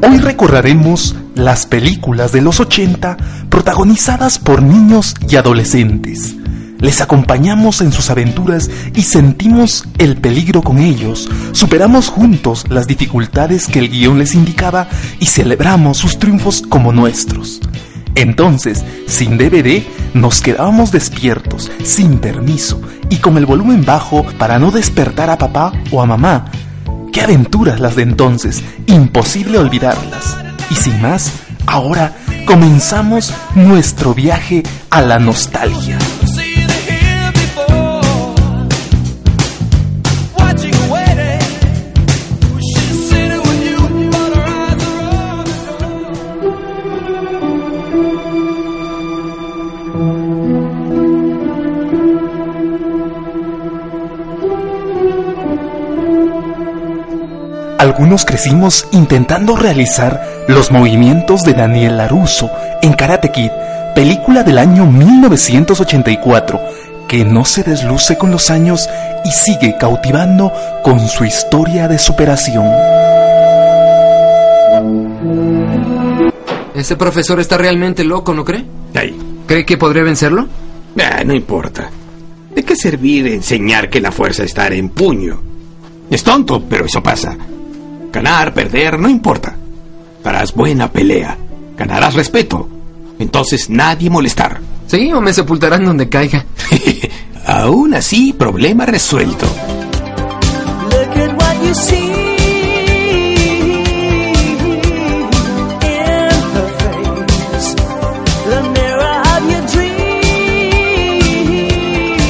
Hoy recorreremos las películas de los 80 protagonizadas por niños y adolescentes. Les acompañamos en sus aventuras y sentimos el peligro con ellos. Superamos juntos las dificultades que el guion les indicaba y celebramos sus triunfos como nuestros. Entonces, sin DVD, nos quedábamos despiertos, sin permiso y con el volumen bajo para no despertar a papá o a mamá. ¡Qué aventuras las de entonces! Imposible olvidarlas. Y sin más, ahora comenzamos nuestro viaje a la nostalgia. Algunos crecimos intentando realizar los movimientos de Daniel Laruso en Karate Kid, película del año 1984, que no se desluce con los años y sigue cautivando con su historia de superación. Ese profesor está realmente loco, ¿no cree? Ay, ¿Cree que podría vencerlo? ah, no importa. ¿De qué servir enseñar que la fuerza está en puño? Es tonto, pero eso pasa. Ganar, perder, no importa. Harás buena pelea. Ganarás respeto. Entonces nadie molestar. Sí, o me sepultarán donde caiga. Aún así, problema resuelto. Look at what you see.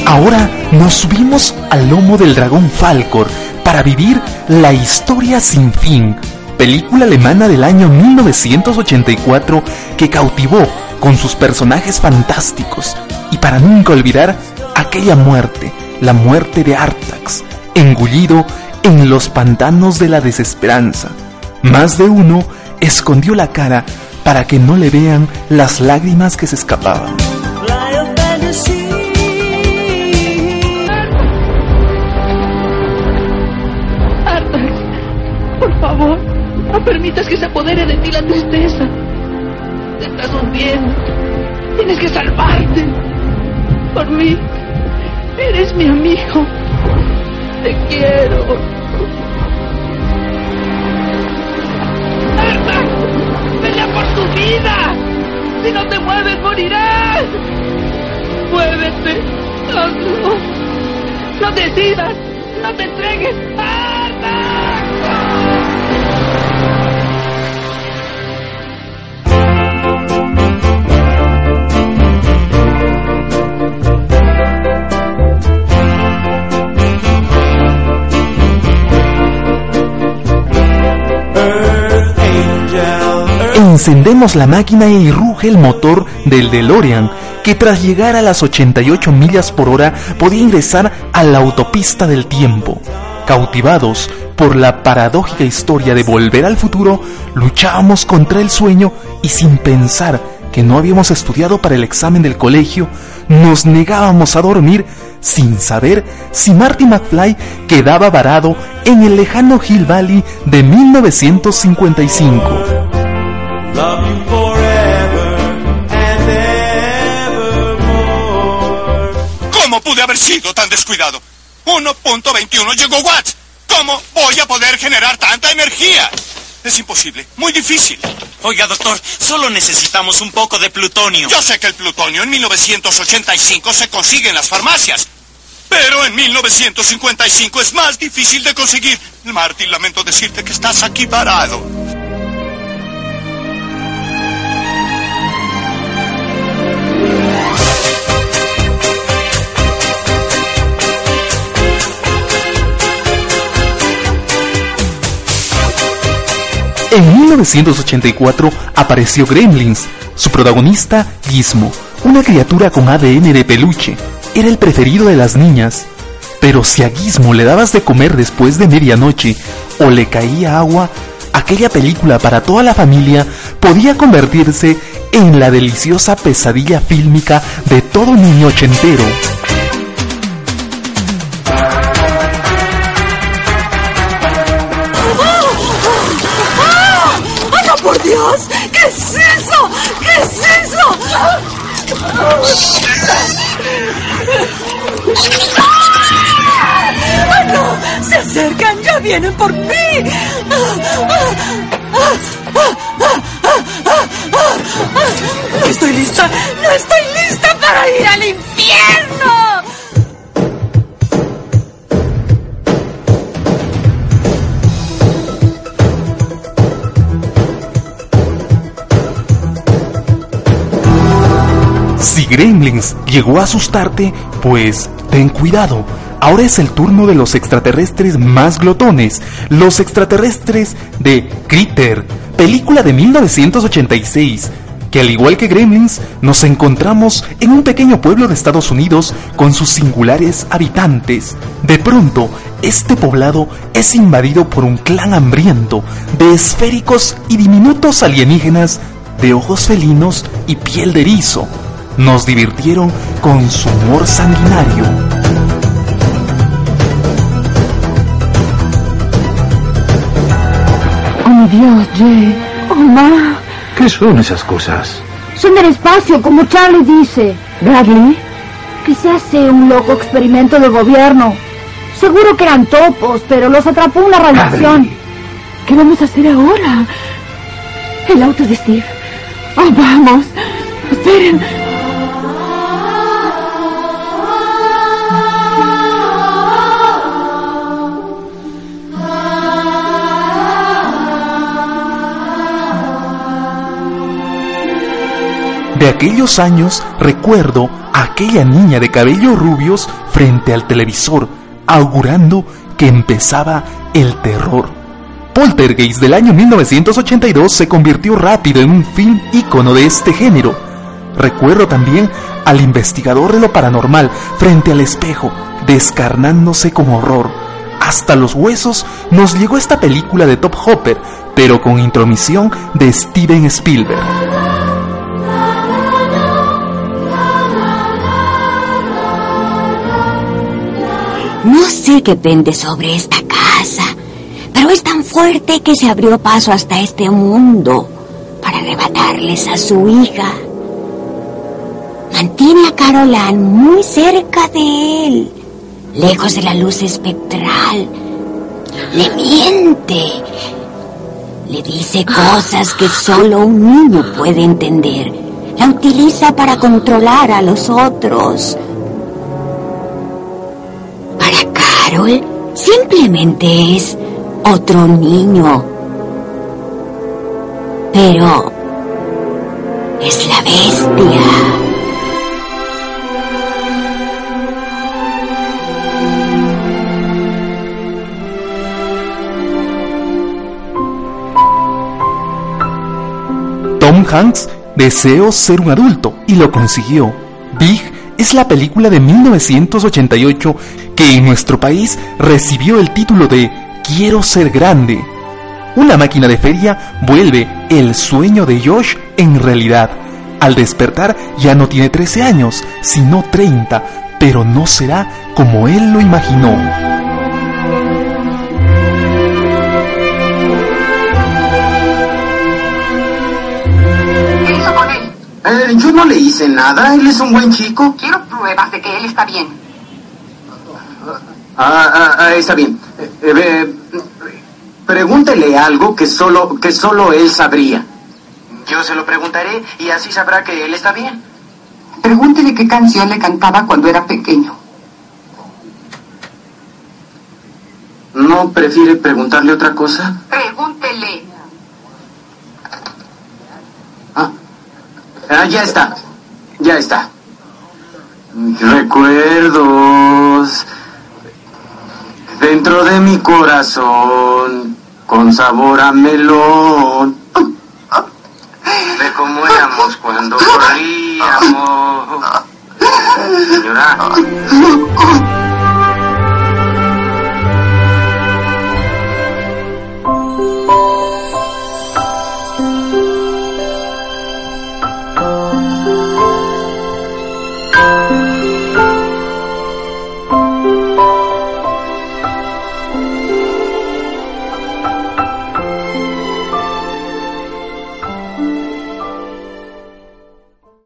Ahora nos subimos al lomo del dragón Falcor para vivir La historia sin fin, película alemana del año 1984 que cautivó con sus personajes fantásticos y para nunca olvidar aquella muerte, la muerte de Artax, engullido en los pantanos de la desesperanza. Más de uno escondió la cara para que no le vean las lágrimas que se escapaban. No permitas que se apodere de ti la tristeza. Te estás hundiendo. Tienes que salvarte. Por mí. Eres mi amigo. Te quiero. Artax, pelea por tu vida. Si no te mueves, morirás. Muévete. Hazlo. No decidas. No te entregues. ¡Artax! Encendemos la máquina y ruge el motor del DeLorean, que tras llegar a las 88 millas por hora podía ingresar a la autopista del tiempo. Cautivados por la paradójica historia de volver al futuro, luchábamos contra el sueño y sin pensar que no habíamos estudiado para el examen del colegio, nos negábamos a dormir sin saber si Marty McFly quedaba varado en el lejano Hill Valley de 1955. Love you forever and evermore. ¿Cómo pude haber sido tan descuidado? 1.21 gigawatts. ¿Cómo voy a poder generar tanta energía? Es imposible, muy difícil. Oiga, doctor, solo necesitamos un poco de plutonio. Yo sé que el plutonio en 1985 se consigue en las farmacias. Pero en 1955 es más difícil de conseguir. Marty, lamento decirte que estás aquí parado. En 1984 apareció Gremlins, su protagonista Gizmo, una criatura con ADN de peluche. Era el preferido de las niñas. Pero si a Gizmo le dabas de comer después de medianoche o le caía agua, aquella película para toda la familia podía convertirse en la deliciosa pesadilla fílmica de todo niño ochentero. Dios! ¿Qué es eso? ¿Qué es eso? ¡Ah, no! ¡Se acercan! ¡Ya vienen por mí! ¡No Gremlins llegó a asustarte, pues ten cuidado. Ahora es el turno de los extraterrestres más glotones, los extraterrestres de Critter, película de 1986, que al igual que Gremlins, nos encontramos en un pequeño pueblo de Estados Unidos con sus singulares habitantes. De pronto, este poblado es invadido por un clan hambriento de esféricos y diminutos alienígenas de ojos felinos y piel de erizo. Nos divirtieron con su humor sanguinario. Oh, mi Dios, Jay. Oh, ma. ¿Qué son esas cosas? Son del espacio, como Charlie dice. Bradley, que se hace un loco experimento del gobierno. Seguro que eran topos, pero los atrapó una radiación. ¿Qué vamos a hacer ahora? El auto de Steve. Oh, vamos. Esperen. De aquellos años recuerdo a aquella niña de cabellos rubios frente al televisor, augurando que empezaba el terror. Poltergeist del año 1982 se convirtió rápido en un film ícono de este género. Recuerdo también al investigador de lo paranormal frente al espejo, descarnándose como horror. Hasta los huesos nos llegó esta película de Top Hopper, pero con intromisión de Steven Spielberg. No sé qué pende sobre esta casa, pero es tan fuerte que se abrió paso hasta este mundo para arrebatarles a su hija. Mantiene a Caroline muy cerca de él, lejos de la luz espectral. Le miente. Le dice cosas que solo un niño puede entender. La utiliza para controlar a los otros. Simplemente es otro niño. Pero es la bestia. Tom Hanks deseó ser un adulto y lo consiguió. Big es la película de 1988 que en nuestro país recibió el título de Quiero ser grande. Una máquina de feria vuelve el sueño de Josh en realidad. Al despertar ya no tiene 13 años, sino 30, pero no será como él lo imaginó. Yo no le hice nada, él es un buen chico. Quiero pruebas de que él está bien. Ah, ah, ah, está bien. Eh, eh, pregúntele algo que solo, que solo él sabría. Yo se lo preguntaré y así sabrá que él está bien. Pregúntele qué canción le cantaba cuando era pequeño. ¿No prefiere preguntarle otra cosa? Pregúntele. Ah, ya está. Ya está. Recuerdos dentro de mi corazón. con sabor a melón. De cómo éramos cuando corríamos. Señora.